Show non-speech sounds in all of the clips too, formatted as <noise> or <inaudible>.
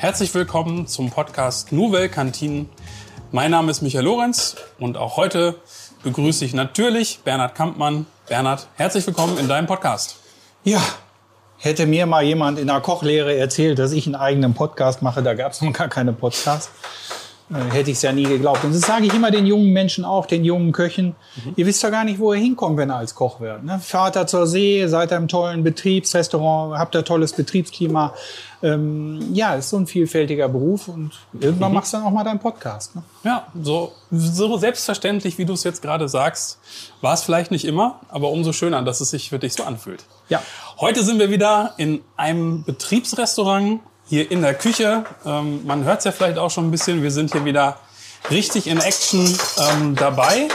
Herzlich willkommen zum Podcast Nouvelle Kantine. Mein Name ist Michael Lorenz und auch heute begrüße ich natürlich Bernhard Kampmann. Bernhard, herzlich willkommen in deinem Podcast. Ja, hätte mir mal jemand in der Kochlehre erzählt, dass ich einen eigenen Podcast mache, da gab es noch gar keine Podcasts. Äh, hätte ich es ja nie geglaubt. Und das sage ich immer den jungen Menschen auch, den jungen Köchen. Mhm. Ihr wisst doch gar nicht, wo ihr hinkommt, wenn ihr als Koch werdet. Ne? Fahrt da zur See, seid im tollen Betriebsrestaurant, habt da tolles Betriebsklima. Ähm, ja, ist so ein vielfältiger Beruf und irgendwann mhm. machst du dann auch mal deinen Podcast. Ne? Ja, so, so selbstverständlich, wie du es jetzt gerade sagst, war es vielleicht nicht immer, aber umso schöner, dass es sich für dich so anfühlt. Ja. Heute sind wir wieder in einem Betriebsrestaurant hier in der Küche. Ähm, man hört es ja vielleicht auch schon ein bisschen. Wir sind hier wieder richtig in Action ähm, dabei.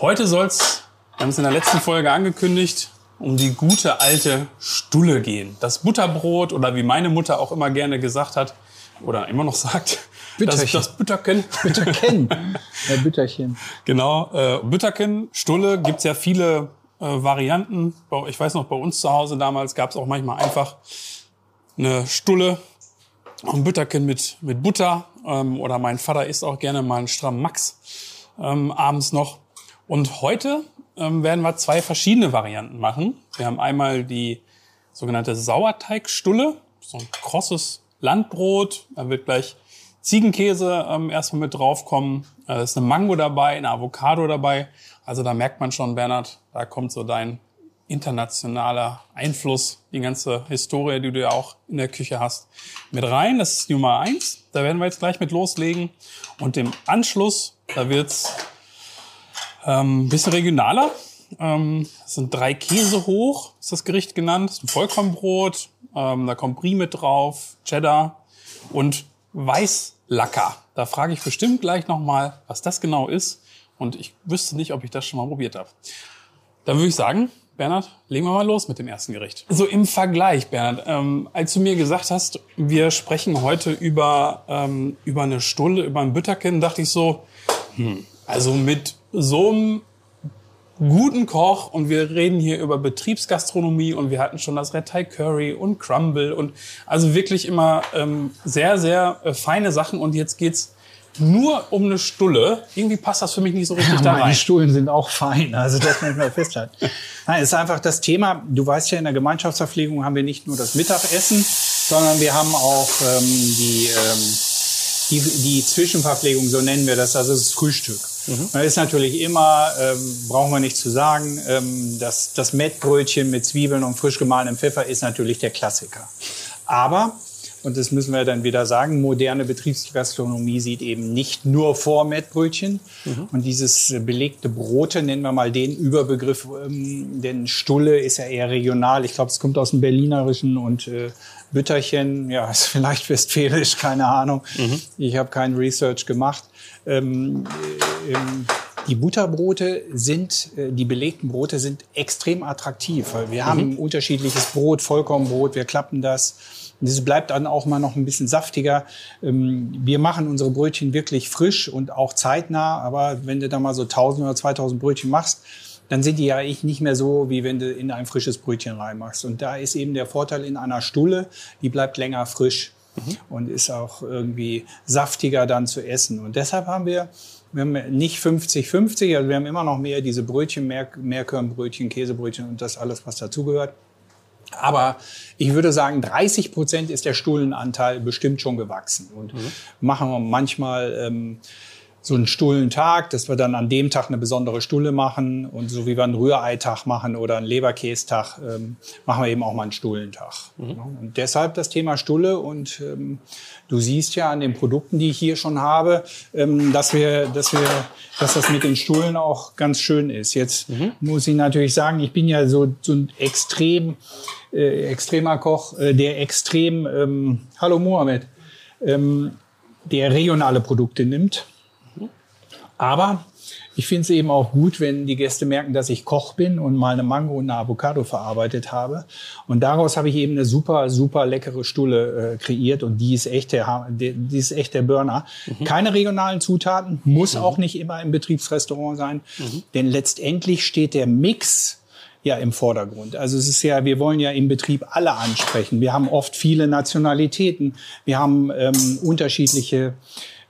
Heute soll es, wir haben es in der letzten Folge angekündigt, um die gute alte Stulle gehen. Das Butterbrot oder wie meine Mutter auch immer gerne gesagt hat oder immer noch sagt, Bütterchen. Das, das Bütterken. Bütterken. <laughs> ja, Bütterchen. Genau, äh, Bütterken, Stulle, gibt's ja viele äh, Varianten. Ich weiß noch, bei uns zu Hause damals gab's auch manchmal einfach eine Stulle, ein Bütterchen mit, mit Butter ähm, oder mein Vater isst auch gerne mal einen strammen Max ähm, abends noch. Und heute ähm, werden wir zwei verschiedene Varianten machen. Wir haben einmal die sogenannte Sauerteigstulle, so ein krosses Landbrot. Da wird gleich Ziegenkäse ähm, erstmal mit draufkommen. Da ist eine Mango dabei, eine Avocado dabei. Also da merkt man schon, Bernhard, da kommt so dein internationaler Einfluss, die ganze Historie, die du ja auch in der Küche hast, mit rein. Das ist Nummer eins. Da werden wir jetzt gleich mit loslegen. Und im Anschluss, da wird's ähm, bisschen regionaler. Ähm, das sind drei Käse hoch, ist das Gericht genannt. Das ist ein Vollkornbrot. Ähm, da kommt Brie mit drauf, Cheddar und Weißlacker. Da frage ich bestimmt gleich nochmal, was das genau ist. Und ich wüsste nicht, ob ich das schon mal probiert habe. Dann würde ich sagen, Bernhard, legen wir mal los mit dem ersten Gericht. So im Vergleich, Bernhard, ähm, als du mir gesagt hast, wir sprechen heute über, ähm, über eine Stulle, über ein Bütterken, dachte ich so, hm, also mit so einem guten Koch und wir reden hier über Betriebsgastronomie und wir hatten schon das Red Thai Curry und Crumble und also wirklich immer ähm, sehr, sehr äh, feine Sachen und jetzt geht's nur um eine Stulle. Irgendwie passt das für mich nicht so richtig ja, da rein. Die Stullen sind auch fein, also das muss mal festhalten. <laughs> Nein, es ist einfach das Thema, du weißt ja, in der Gemeinschaftsverpflegung haben wir nicht nur das Mittagessen, sondern wir haben auch ähm, die, ähm, die, die Zwischenverpflegung, so nennen wir das, also das Frühstück. Mhm. Da ist natürlich immer, ähm, brauchen wir nicht zu sagen, ähm, das, das Mettbrötchen mit Zwiebeln und frisch gemahlenem Pfeffer ist natürlich der Klassiker. Aber und das müssen wir dann wieder sagen, moderne Betriebsgastronomie sieht eben nicht nur vor Mettbrötchen. Mhm. Und dieses belegte Brote, nennen wir mal den Überbegriff, ähm, denn Stulle ist ja eher regional. Ich glaube, es kommt aus dem Berlinerischen und äh, Bütterchen, ja, <laughs> ist vielleicht westfälisch, keine Ahnung. Mhm. Ich habe kein Research gemacht. Ähm, ähm, die Butterbrote sind, äh, die belegten Brote sind extrem attraktiv. Wir mhm. haben unterschiedliches Brot, Vollkornbrot, wir klappen das und es bleibt dann auch mal noch ein bisschen saftiger. Ähm, wir machen unsere Brötchen wirklich frisch und auch zeitnah. Aber wenn du da mal so 1000 oder 2000 Brötchen machst, dann sind die ja echt nicht mehr so, wie wenn du in ein frisches Brötchen reinmachst. Und da ist eben der Vorteil in einer Stulle, die bleibt länger frisch mhm. und ist auch irgendwie saftiger dann zu essen. Und deshalb haben wir wir haben nicht 50-50, also wir haben immer noch mehr diese Brötchen, mehr, Mehrkörnbrötchen, Käsebrötchen und das alles, was dazugehört. Aber ich würde sagen, 30 Prozent ist der Stullenanteil bestimmt schon gewachsen. Und mhm. machen wir manchmal ähm, so einen Stullentag, dass wir dann an dem Tag eine besondere Stulle machen. Und so wie wir einen Rühreitag machen oder einen Leberkästag, ähm, machen wir eben auch mal einen Stullentag. Mhm. Und deshalb das Thema Stulle. Und ähm, du siehst ja an den Produkten, die ich hier schon habe, ähm, dass wir, dass wir, dass das mit den Stullen auch ganz schön ist. Jetzt mhm. muss ich natürlich sagen, ich bin ja so, so ein extrem, äh, extremer Koch, äh, der extrem, ähm, hallo Mohammed, ähm, der regionale Produkte nimmt aber ich finde es eben auch gut, wenn die Gäste merken, dass ich Koch bin und mal eine Mango und eine Avocado verarbeitet habe. Und daraus habe ich eben eine super, super leckere Stulle äh, kreiert und die ist echt der, die ist echt der Burner. Mhm. Keine regionalen Zutaten, muss mhm. auch nicht immer im Betriebsrestaurant sein, mhm. denn letztendlich steht der Mix ja im Vordergrund. Also es ist ja, wir wollen ja im Betrieb alle ansprechen. Wir haben oft viele Nationalitäten, wir haben ähm, unterschiedliche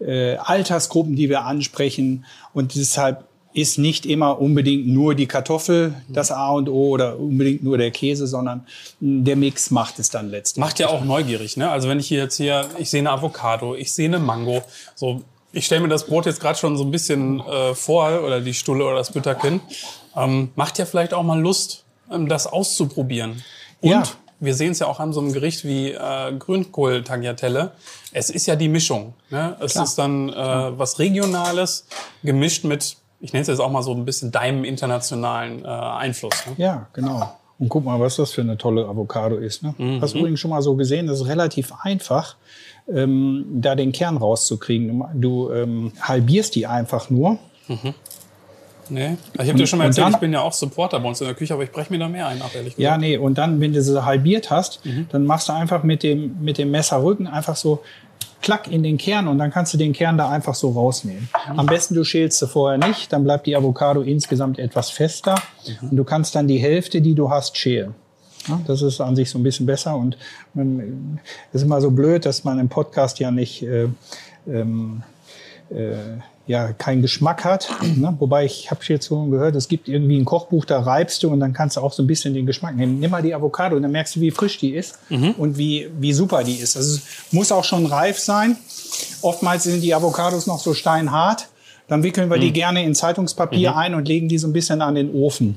äh, Altersgruppen, die wir ansprechen und deshalb ist nicht immer unbedingt nur die Kartoffel das A und O oder unbedingt nur der Käse, sondern der Mix macht es dann letztendlich. Macht ja auch neugierig, ne? Also wenn ich hier jetzt hier, ich sehe eine Avocado, ich sehe eine Mango, so ich stelle mir das Brot jetzt gerade schon so ein bisschen äh, vor oder die Stulle oder das Bütterchen. Ähm, macht ja vielleicht auch mal Lust, ähm, das auszuprobieren. Und Ja. Wir sehen es ja auch an so einem Gericht wie äh, Grünkohl-Tagliatelle. Es ist ja die Mischung. Ne? Es Klar. ist dann äh, was Regionales gemischt mit, ich nenne es jetzt auch mal so ein bisschen deinem internationalen äh, Einfluss. Ne? Ja, genau. Und guck mal, was das für eine tolle Avocado ist. Ne? Hast du übrigens schon mal so gesehen, das ist relativ einfach, ähm, da den Kern rauszukriegen. Du, ähm, halbierst die einfach nur. Nee. Ich habe dir schon mal erzählt, dann- ich bin ja auch Supporter bei uns in der Küche, aber ich breche mir da mehr ein ab, ehrlich Ja, gesagt. nee, und dann, wenn du sie halbiert hast, dann machst du einfach mit dem, mit dem Messerrücken einfach so klack in den Kern und dann kannst du den Kern da einfach so rausnehmen. Am besten du schälst sie vorher nicht, dann bleibt die Avocado insgesamt etwas fester und du kannst dann die Hälfte, die du hast, schälen. Ja, das ist an sich so ein bisschen besser und man, es ist immer so blöd, dass man im Podcast ja nicht äh, ähm, äh, ja keinen Geschmack hat. <clears throat> Ne? Wobei ich habe jetzt schon gehört, es gibt irgendwie ein Kochbuch, da reibst du und dann kannst du auch so ein bisschen den Geschmack nehmen. Nimm mal die Avocado und dann merkst du, wie frisch die ist und wie, wie super die ist. Also es muss auch schon reif sein. Oftmals sind die Avocados noch so steinhart. Dann wickeln wir die gerne in Zeitungspapier ein und legen die so ein bisschen an den Ofen.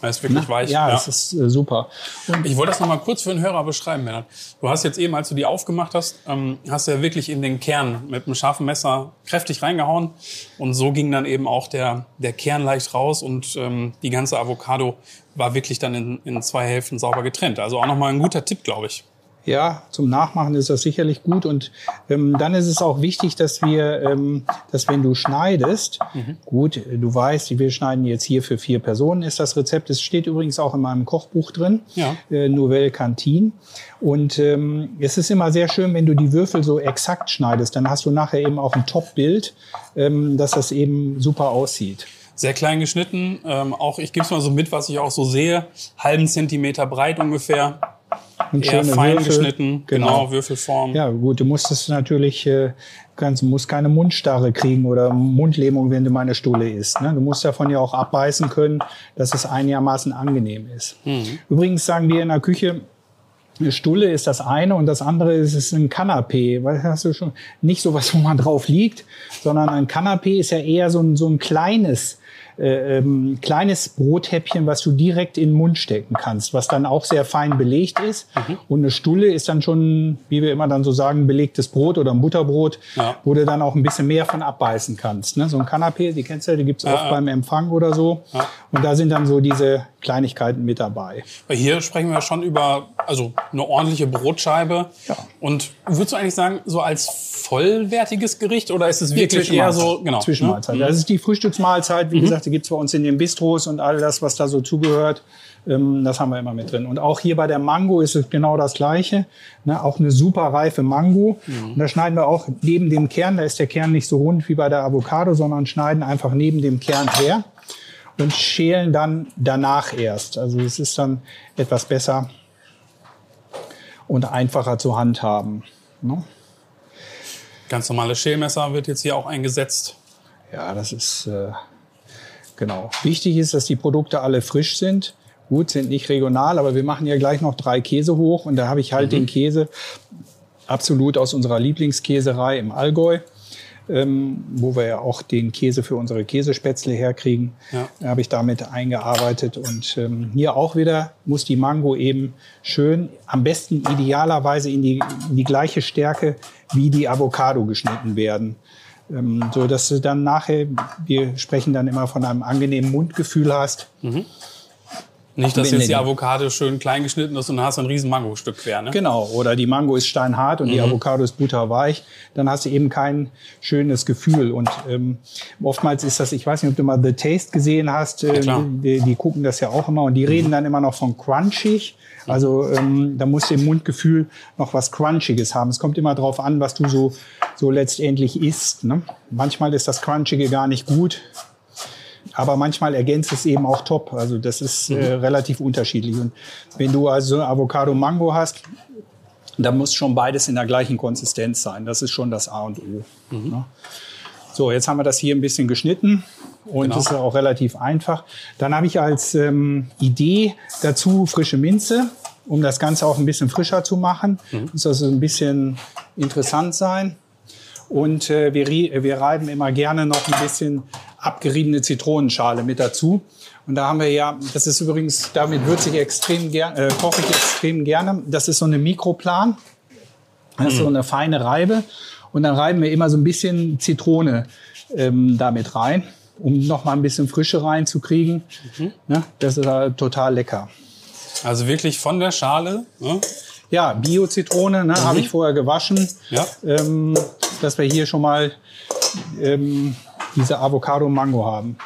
Das ist wirklich weich. Ja, das ist äh, super. Und Ich wollte das noch mal kurz für den Hörer beschreiben, Bernhard. Du hast jetzt eben, als du die aufgemacht hast, ähm, hast du ja wirklich in den Kern mit einem scharfen Messer kräftig reingehauen. Und so ging dann eben auch der, der Kern leicht raus und ähm, die ganze Avocado war wirklich dann in, in zwei Hälften sauber getrennt. Also auch noch mal ein guter Tipp, glaube ich. Ja, zum Nachmachen ist das sicherlich gut. Und ähm, dann ist es auch wichtig, dass wir, ähm, dass wenn du schneidest, gut, äh, du weißt, wir schneiden jetzt hier für vier Personen, ist das Rezept. Es steht übrigens auch in meinem Kochbuch drin, Ja. äh, Nouvelle Cantine. Und ähm, es ist immer sehr schön, wenn du die Würfel so exakt schneidest. Dann hast du nachher eben auch ein Top-Bild, ähm, dass das eben super aussieht. Sehr klein geschnitten. Ähm, auch ich gebe es mal so mit, was ich auch so sehe. Halben Zentimeter breit ungefähr. Eher fein Würfel. geschnitten. Genau, Genau. Würfelform. Ja, gut, du musst es natürlich, äh, kannst, musst keine Mundstarre kriegen oder Mundlähmung, wenn du meine Stulle isst. Ne? Du musst davon ja auch abbeißen können, dass es einigermaßen angenehm ist. Übrigens sagen wir in der Küche, eine Stulle ist das eine und das andere ist, ist ein Kanapé. Weil hast du schon nicht so was, wo man drauf liegt, sondern ein Kanapé ist ja eher so ein, so ein kleines, äh, ähm, kleines Brothäppchen, was du direkt in den Mund stecken kannst, was dann auch sehr fein belegt ist. Und eine Stulle ist dann schon, wie wir immer dann so sagen, belegtes Brot oder ein Butterbrot, Ja. wo du dann auch ein bisschen mehr von abbeißen kannst. Ne? So ein Kanapé, die kennst du ja, die gibt's oft ja. beim Empfang oder so. Und da sind dann so diese Kleinigkeiten mit dabei. Weil hier sprechen wir schon über also eine ordentliche Brotscheibe. Ja. Und würdest du eigentlich sagen, so als vollwertiges Gericht oder ist es wirklich eher so genau? Zwischenmahlzeit. Ne? Das ist die Frühstücksmahlzeit. Wie gesagt, die gibt's bei uns in den Bistros und all das, was da so zugehört. Ähm, das haben wir immer mit drin. Und auch hier bei der Mango ist es genau das Gleiche. Ne, auch eine super reife Mango. Und da schneiden wir auch neben dem Kern, da ist der Kern nicht so rund wie bei der Avocado, sondern schneiden einfach neben dem Kern her und schälen dann danach erst. Also es ist dann etwas besser und einfacher zu handhaben. Ne? Ganz normales Schälmesser wird jetzt hier auch eingesetzt. Ja, das ist äh, genau. Wichtig ist, dass die Produkte alle frisch sind. Gut, sind nicht regional, aber wir machen ja gleich noch drei Käse hoch und da habe ich halt den Käse absolut aus unserer Lieblingskäserei im Allgäu, ähm, wo wir ja auch den Käse für unsere Käsespätzle herkriegen. Ja. Da habe ich damit eingearbeitet und ähm, hier auch wieder muss die Mango eben schön, am besten idealerweise in die, in die gleiche Stärke wie die Avocado geschnitten werden. Ähm, so dass du dann nachher, wir sprechen dann immer von einem angenehmen Mundgefühl hast. Nicht, dass jetzt die Avocado schön klein geschnitten ist und dann hast du ein riesen Mangostück quer. Ne? Genau, oder die Mango ist steinhart und die Mhm. Avocado ist butterweich, dann hast du eben kein schönes Gefühl. Und ähm, oftmals ist das, ich weiß nicht, ob du mal The Taste gesehen hast, äh, klar. die, die gucken das ja auch immer und die reden dann immer noch von crunchig. Also ähm, da musst du im Mundgefühl noch was Crunchiges haben. Es kommt immer drauf an, was du so, so letztendlich isst. Ne? Manchmal ist das Crunchige gar nicht gut. Aber manchmal ergänzt es eben auch top. Also das ist äh, relativ unterschiedlich. Und wenn du also Avocado Mango hast, dann muss schon beides in der gleichen Konsistenz sein. Das ist schon das A und O. Ne? So, jetzt haben wir das hier ein bisschen geschnitten und Genau. das ist auch relativ einfach. Dann habe ich als ähm, Idee dazu frische Minze, um das Ganze auch ein bisschen frischer zu machen. Muss also ein bisschen interessant sein. Und äh, wir, rie- wir reiben immer gerne noch ein bisschen abgeriebene Zitronenschale mit dazu. Und da haben wir ja, das ist übrigens, damit würze ich extrem gerne, äh, koche ich extrem gerne. Das ist so eine Mikroplan. Das ist so eine feine Reibe. Und dann reiben wir immer so ein bisschen Zitrone ähm, damit rein, um noch mal ein bisschen Frische reinzukriegen. Ne? Das ist äh, total lecker. Also wirklich von der Schale. Ne? Ja, Bio-Zitrone ne, habe ich vorher gewaschen. Ja. Ähm, dass wir hier schon mal ähm, diese Avocado-Mango haben.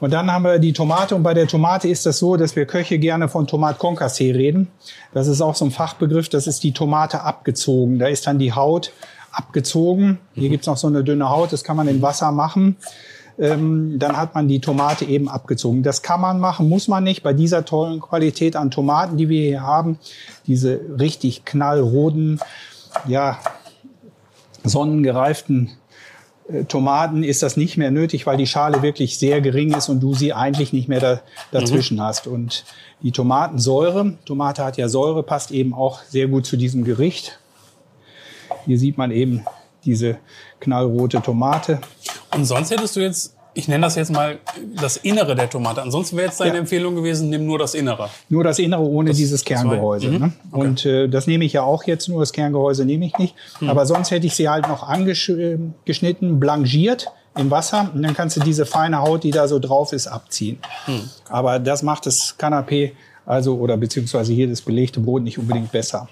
Und dann haben wir die Tomate. Und bei der Tomate ist das so, dass wir Köche gerne von Tomat Concassé reden. Das ist auch so ein Fachbegriff. Das ist die Tomate abgezogen. Da ist dann die Haut abgezogen. Hier gibt's noch so eine dünne Haut. Das kann man in Wasser machen. Ähm, dann hat man die Tomate eben abgezogen. Das kann man machen, muss man nicht. Bei dieser tollen Qualität an Tomaten, die wir hier haben, diese richtig knallroten, ja, sonnengereiften äh, Tomaten ist das nicht mehr nötig, weil die Schale wirklich sehr gering ist und du sie eigentlich nicht mehr da, dazwischen hast. Und die Tomatensäure, Tomate hat ja Säure, passt eben auch sehr gut zu diesem Gericht. Hier sieht man eben diese knallrote Tomate. Und sonst hättest du jetzt, ich nenne das jetzt mal das Innere der Tomate. Ansonsten wäre jetzt deine Ja. Empfehlung gewesen, nimm nur das Innere. Nur das Innere ohne dieses Kerngehäuse. Mhm. Ne? Und äh, das nehme ich ja auch jetzt, nur das Kerngehäuse nehme ich nicht. Mhm. Aber sonst hätte ich sie halt noch angeschnitten, blanchiert im Wasser und dann kannst du diese feine Haut, die da so drauf ist, abziehen. Mhm. Aber das macht das Kanapé, also oder beziehungsweise hier das belegte Brot nicht unbedingt besser.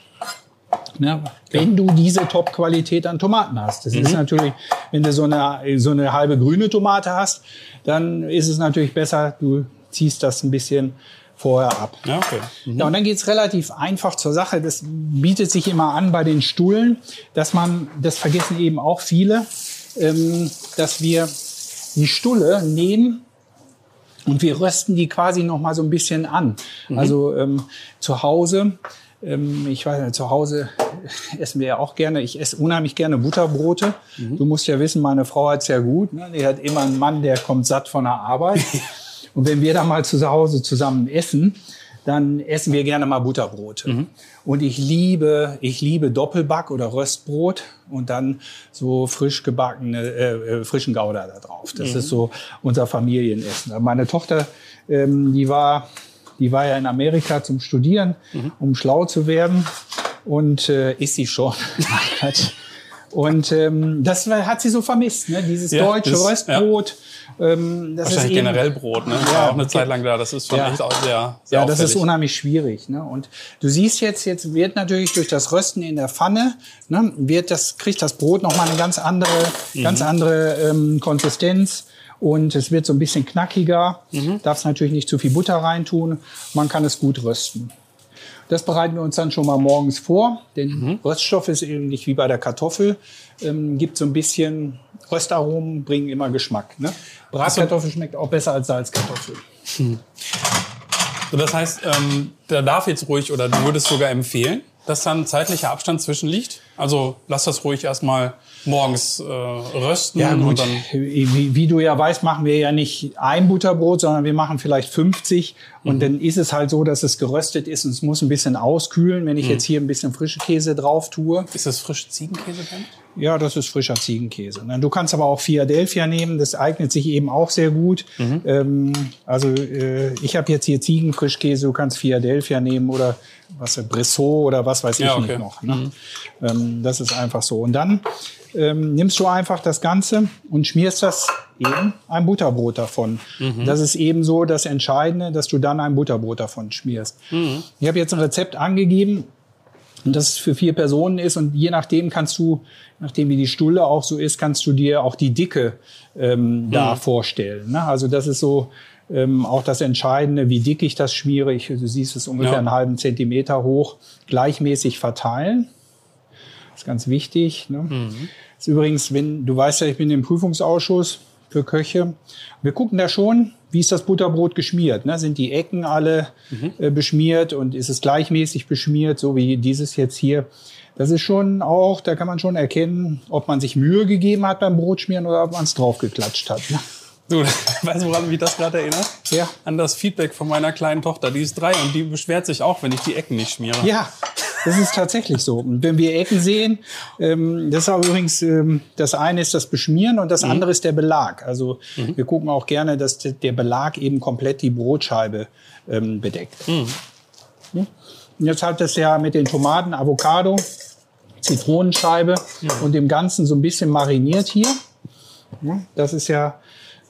Ne? Wenn du diese Top-Qualität an Tomaten hast. Das Mhm. ist natürlich, wenn du so eine, so eine halbe grüne Tomate hast, dann ist es natürlich besser, du ziehst das ein bisschen vorher ab. Ja, okay. Ja, und dann geht's relativ einfach zur Sache. Das bietet sich immer an bei den Stullen, dass man, das vergessen eben auch viele, ähm, dass wir die Stulle nehmen und wir rösten die quasi noch mal so ein bisschen an. Also ähm, zu Hause, ich weiß nicht, zu Hause essen wir ja auch gerne. Ich esse unheimlich gerne Butterbrote. Du musst ja wissen, meine Frau hat's ja gut. Ne? Die hat immer einen Mann, der kommt satt von der Arbeit. <laughs> und wenn wir dann mal zu Hause zusammen essen, dann essen wir gerne mal Butterbrote. Und ich liebe, ich liebe Doppelback oder Röstbrot und dann so frisch gebackene, äh, äh, frischen Gouda da drauf. Das ist so unser Familienessen. Meine Tochter, ähm, die war, die war ja in Amerika zum Studieren, um schlau zu werden. Und äh, ist sie schon. <laughs> Und ähm, das hat sie so vermisst, ne? dieses Ja, deutsche das- Röstbrot. Ähm, das Wahrscheinlich ist eben, generell Brot, ne? Ja, War auch eine okay. Zeit lang da. Das ist schon Ja. echt auch sehr, sehr Ja, das ist auffällig. unheimlich schwierig. Ne? Und du siehst jetzt, jetzt wird natürlich durch das Rösten in der Pfanne, ne, wird das, kriegt das Brot nochmal eine ganz andere, ganz andere ähm, Konsistenz. Und es wird so ein bisschen knackiger. Darfst natürlich nicht zu viel Butter reintun. Man kann es gut rösten. Das bereiten wir uns dann schon mal morgens vor, denn Röststoff ist ähnlich wie bei der Kartoffel, ähm, gibt so ein bisschen Röstaromen, bringen immer Geschmack. Ne? Bratkartoffel schmeckt auch besser als Salzkartoffel. So, das heißt, ähm, da darf jetzt ruhig oder du würdest sogar empfehlen, dass dann zeitlicher Abstand zwischen liegt. Also lass das ruhig erstmal morgens äh, rösten Ja, und gut. dann Wie, wie du ja weißt, machen wir ja nicht ein Butterbrot, sondern wir machen vielleicht 50. Und Mhm. dann ist es halt so, dass es geröstet ist und es muss ein bisschen auskühlen. Wenn ich Mhm. jetzt hier ein bisschen frische Käse drauf tue. ist das frische Ziegenkäse drin? Ja, das ist frischer Ziegenkäse. Du kannst aber auch Philadelphia nehmen. Das eignet sich eben auch sehr gut. Mhm. Ähm, also äh, ich habe jetzt hier Ziegenfrischkäse. Du kannst Philadelphia nehmen oder was Brissot oder was weiß ich Ja, okay. Mhm. nicht noch. Ne? Ähm, das ist einfach so. Und dann ähm, nimmst du einfach das Ganze und schmierst das eben ein Butterbrot davon. Mhm. Das ist eben so das Entscheidende, dass du dann ein Butterbrot davon schmierst. Mhm. Ich habe jetzt ein Rezept angegeben, und das für vier Personen ist und je nachdem kannst du, nachdem wie die Stulle auch so ist, kannst du dir auch die Dicke ähm, da vorstellen. Ne? Also das ist so ähm, auch das Entscheidende, wie dick ich das schmiere. Ich, du siehst es ungefähr Ja. einen halben Zentimeter hoch, gleichmäßig verteilen. Ganz wichtig. Ne? Ist übrigens, wenn du weißt ja, ich bin im Prüfungsausschuss für Köche. Wir gucken da schon, wie ist das Butterbrot geschmiert? Ne? Sind die Ecken alle äh, beschmiert und ist es gleichmäßig beschmiert, so wie dieses jetzt hier? Das ist schon auch, da kann man schon erkennen, ob man sich Mühe gegeben hat beim Brotschmieren oder ob man es draufgeklatscht hat. Ne? Du, <laughs> weißt du, woran mich das gerade erinnert? Ja. An das Feedback von meiner kleinen Tochter. Die ist drei und die beschwert sich auch, wenn ich die Ecken nicht schmiere. Ja, das ist tatsächlich so. Und wenn wir Ecken sehen, ähm, das ist auch übrigens, ähm, das eine ist das Beschmieren und das Mhm. andere ist der Belag. Also wir gucken auch gerne, dass de- der Belag eben komplett die Brotscheibe ähm, bedeckt. Mhm. Hm? Und jetzt hat das ja mit den Tomaten, Avocado, Zitronenscheibe und dem Ganzen so ein bisschen mariniert hier. Ja, Das ist ja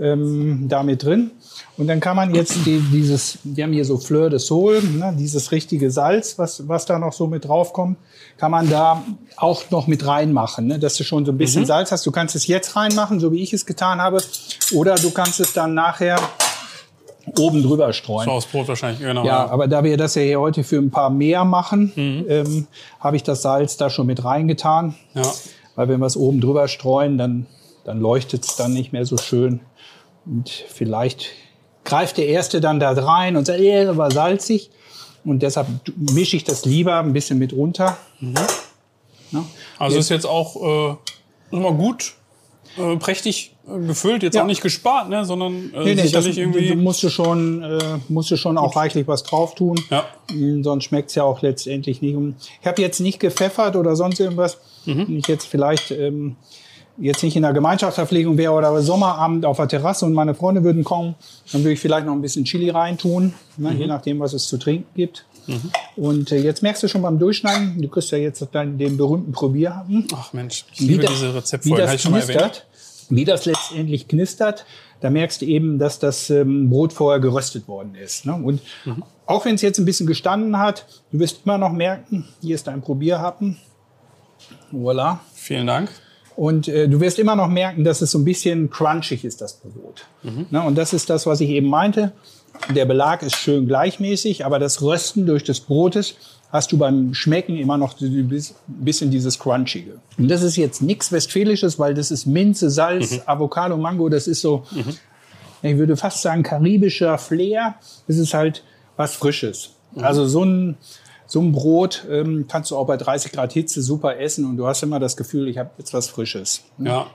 ähm, damit drin. Und dann kann man jetzt die, dieses, die haben hier so Fleur de Sol, ne, dieses richtige Salz, was, was da noch so mit draufkommt, kann man da auch noch mit reinmachen, ne, dass du schon so ein bisschen Salz hast. Du kannst es jetzt reinmachen, so wie ich es getan habe, oder du kannst es dann nachher oben drüber streuen. So Brot wahrscheinlich, genau. Ja, aber da wir das ja hier heute für ein paar mehr machen, ähm, habe ich das Salz da schon mit reingetan. Ja. Weil wenn wir es oben drüber streuen, dann, dann leuchtet es dann nicht mehr so schön. Und vielleicht greift der Erste dann da rein und sagt, eh, das war salzig. Und deshalb mische ich das lieber ein bisschen mit runter. Ja. Also ist jetzt auch äh, immer gut, äh, prächtig äh, gefüllt, jetzt Ja. auch nicht gespart, ne, sondern äh, Nee, nee, das, sicherlich du, irgendwie. du musst du schon, äh, musst du schon auch reichlich was drauf tun. Ja. Mm, Sonst schmeckt's ja auch letztendlich nicht. Ich habe jetzt nicht gepfeffert oder sonst irgendwas. Mhm. Wenn ich jetzt vielleicht ähm, jetzt nicht in der Gemeinschaftsverpflegung wäre oder Sommerabend auf der Terrasse und meine Freunde würden kommen, dann würde ich vielleicht noch ein bisschen Chili reintun, ne, Mhm. je nachdem, was es zu trinken gibt. Und äh, jetzt merkst du schon beim Durchschneiden, du kriegst ja jetzt dann den berühmten Probierhappen Ach Mensch, ich liebe das- diese wie Rezeptfolgen, habe das ich schon mal erwähnt. wie das letztendlich knistert, da merkst du eben, dass das ähm, Brot vorher geröstet worden ist. Ne? Und Mhm. auch wenn es jetzt ein bisschen gestanden hat, du wirst immer noch merken, hier ist dein Probierhappen. Voilà. Vielen Dank. Und äh, du wirst immer noch merken, dass es so ein bisschen crunchig ist, das Brot. Ne? Und das ist das, was ich eben meinte. Der Belag ist schön gleichmäßig, aber das Rösten durch des Brotes hast du beim Schmecken immer noch ein bisschen dieses Crunchige. Und das ist jetzt nichts Westfälisches, weil das ist Minze, Salz, Avocado, Mango. Das ist so, ich würde fast sagen, karibischer Flair. Das ist halt was Frisches. Also so ein, so ein Brot ähm, kannst du auch bei 30 Grad Hitze super essen und du hast immer das Gefühl, ich habe jetzt was Frisches. Ja.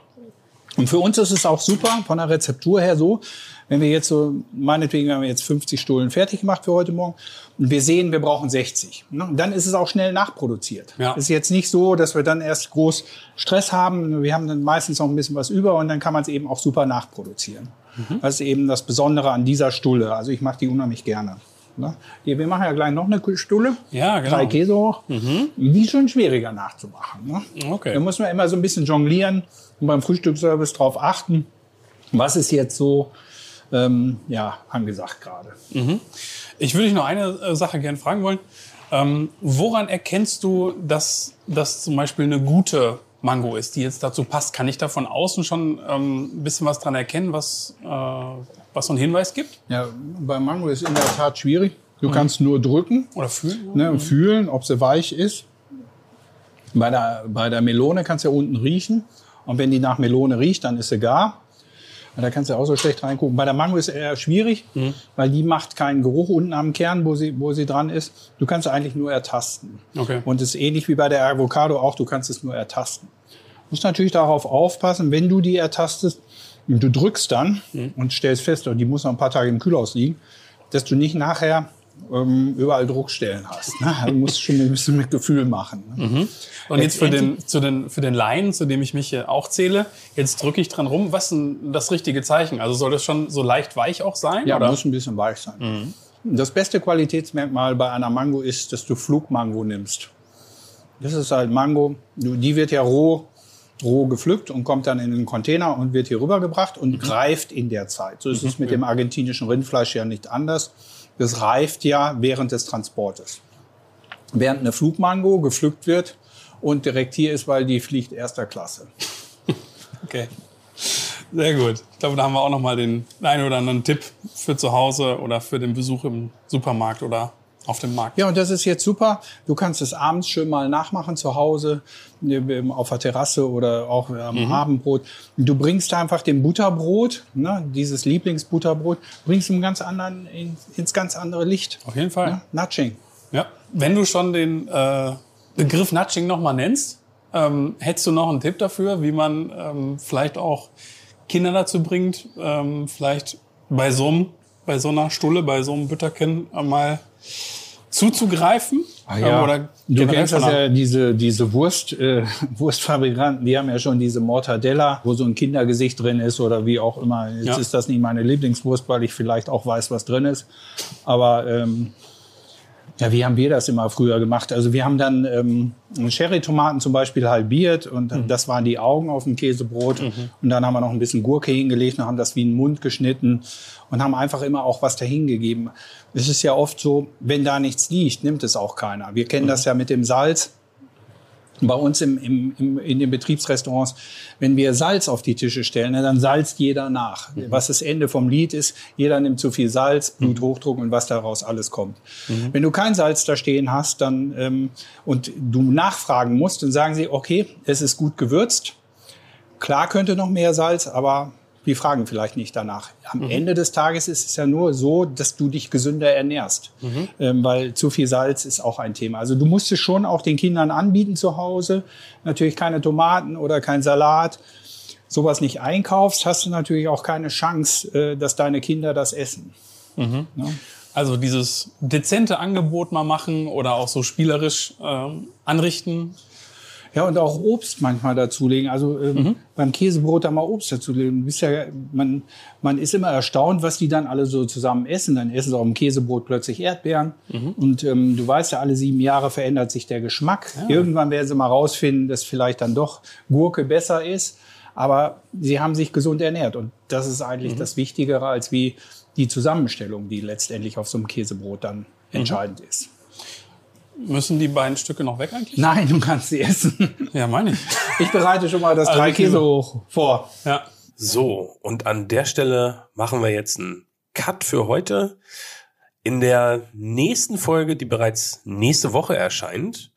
Und für uns ist es auch super von der Rezeptur her so, wenn wir jetzt so, meinetwegen haben wir jetzt 50 Stullen fertig gemacht für heute Morgen und wir sehen, wir brauchen 60. Ne? Dann ist es auch schnell nachproduziert. Ja. Ist jetzt nicht so, dass wir dann erst groß Stress haben. Wir haben dann meistens noch ein bisschen was über und dann kann man es eben auch super nachproduzieren. Mhm. Das ist eben das Besondere an dieser Stulle. Also ich mache die unheimlich gerne. Ne? Wir machen ja gleich noch eine Stulle. Ja, genau. Drei Käse hoch. Die ist schon schwieriger nachzumachen. Ne? Okay. Da muss man immer so ein bisschen jonglieren und beim Frühstücksservice drauf achten, was ist jetzt so ähm, ja, angesagt gerade. Ich würde dich noch eine äh, Sache gerne fragen wollen. Ähm, woran erkennst du, dass das zum Beispiel eine gute Mango ist, die jetzt dazu passt? Kann ich da von außen schon ähm, ein bisschen was dran erkennen, was, äh, was so einen Hinweis gibt? Ja, beim Mango ist in der Tat schwierig. Du kannst nur drücken Oder fühlen? ne, und fühlen, ob sie weich ist. Bei der, bei der Melone kannst du ja unten riechen. Und wenn die nach Melone riecht, dann ist sie gar. Und da kannst du auch so schlecht reingucken. Bei der Mango ist es eher schwierig, weil die macht keinen Geruch unten am Kern, wo sie, wo sie dran ist. Du kannst sie eigentlich nur ertasten. Okay. Und es ist ähnlich wie bei der Avocado auch, du kannst es nur ertasten. Du musst natürlich darauf aufpassen, wenn du die ertastest und du drückst dann und stellst fest, oh, die muss noch ein paar Tage im Kühlhaus liegen, dass du nicht nachher ähm, überall Druckstellen hast. Ne? Du musst schon ein bisschen mit Gefühl machen. Ne? Und jetzt für den, zu den, für den Laien, zu dem ich mich hier auch zähle, jetzt drücke ich dran rum. Was ist denn das richtige Zeichen? Also soll das schon so leicht weich auch sein? Ja, oder? muss ein bisschen weich sein. Das beste Qualitätsmerkmal bei einer Mango ist, dass du Flugmango nimmst. Das ist halt Mango, die wird ja roh, roh gepflückt und kommt dann in den Container und wird hier rübergebracht und greift in der Zeit. So ist es mit dem argentinischen Rindfleisch ja nicht anders. Das reift ja während des Transportes. Während eine Flugmango gepflückt wird und direkt hier ist, weil die fliegt erster Klasse. <laughs> Okay. Sehr gut. Ich glaube, da haben wir auch noch mal den einen oder anderen Tipp für zu Hause oder für den Besuch im Supermarkt oder auf dem Markt. Ja, und das ist jetzt super. Du kannst es abends schön mal nachmachen zu Hause, ähm, auf der Terrasse oder auch am mhm. Abendbrot. Du bringst einfach dem Butterbrot, ne, dieses Lieblingsbutterbrot, bringst im ganz anderen, in, ins ganz andere Licht. Auf jeden Fall. Ne? Nudging. Ja. Wenn du schon den äh, Begriff Nudging nochmal nennst, ähm, hättest du noch einen Tipp dafür, wie man ähm, vielleicht auch Kinder dazu bringt, ähm, vielleicht bei so, einem, bei so einer Stulle, bei so einem Bütterchen mal zuzugreifen? Ah, ja. Ähm, oder du kennst das ja, diese, diese Wurst, äh, <laughs> Wurstfabrikanten, die haben ja schon diese Mortadella, wo so ein Kindergesicht drin ist oder wie auch immer. Jetzt ja. ist das nicht meine Lieblingswurst, weil ich vielleicht auch weiß, was drin ist. Aber ähm, ja, wie haben wir das immer früher gemacht? Also wir haben dann ähm, Sherry-Tomaten zum Beispiel halbiert und mhm. das waren die Augen auf dem Käsebrot. Mhm. Und dann haben wir noch ein bisschen Gurke hingelegt und haben das wie einen Mund geschnitten und haben einfach immer auch was dahingegeben. Es ist ja oft so, wenn da nichts liegt, nimmt es auch keiner. Wir kennen mhm. das ja mit dem Salz bei uns im, im, im, in den Betriebsrestaurants, wenn wir Salz auf die Tische stellen, ne, dann salzt jeder nach. Mhm. Was das Ende vom Lied ist, jeder nimmt zu viel Salz, mhm. Bluthochdruck und was daraus alles kommt. Mhm. Wenn du kein Salz da stehen hast dann, ähm, und du nachfragen musst, dann sagen sie, okay, es ist gut gewürzt. Klar könnte noch mehr Salz, aber wir fragen vielleicht nicht danach. Am mhm. Ende des Tages ist es ja nur so, dass du dich gesünder ernährst, mhm. ähm, weil zu viel Salz ist auch ein Thema. Also du musst es schon auch den Kindern anbieten zu Hause. Natürlich keine Tomaten oder kein Salat. Sowas nicht einkaufst, hast du natürlich auch keine Chance, äh, dass deine Kinder das essen. Mhm. Ja? Also dieses dezente Angebot mal machen oder auch so spielerisch äh, anrichten, ja, und auch Obst manchmal dazulegen. Also ähm, mhm. beim Käsebrot da mal Obst dazulegen. Du ja, man, man ist immer erstaunt, was die dann alle so zusammen essen. Dann essen sie auf dem Käsebrot plötzlich Erdbeeren. Mhm. Und ähm, du weißt ja, alle sieben Jahre verändert sich der Geschmack. Ja. Irgendwann werden sie mal rausfinden, dass vielleicht dann doch Gurke besser ist. Aber sie haben sich gesund ernährt. Und das ist eigentlich mhm. das Wichtigere als wie die Zusammenstellung, die letztendlich auf so einem Käsebrot dann mhm. entscheidend ist. Müssen die beiden Stücke noch weg eigentlich? Nein, du kannst sie essen. <laughs> Ja, meine ich. Ich bereite schon mal das also drei Käse hoch vor. Ja. So, und an der Stelle machen wir jetzt einen Cut für heute. In der nächsten Folge, die bereits nächste Woche erscheint,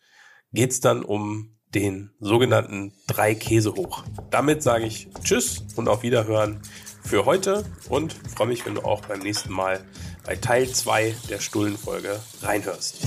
geht's dann um den sogenannten drei Käse hoch. Damit sage ich Tschüss und auf Wiederhören für heute und freue mich, wenn du auch beim nächsten Mal bei Teil 2 der Stullenfolge reinhörst.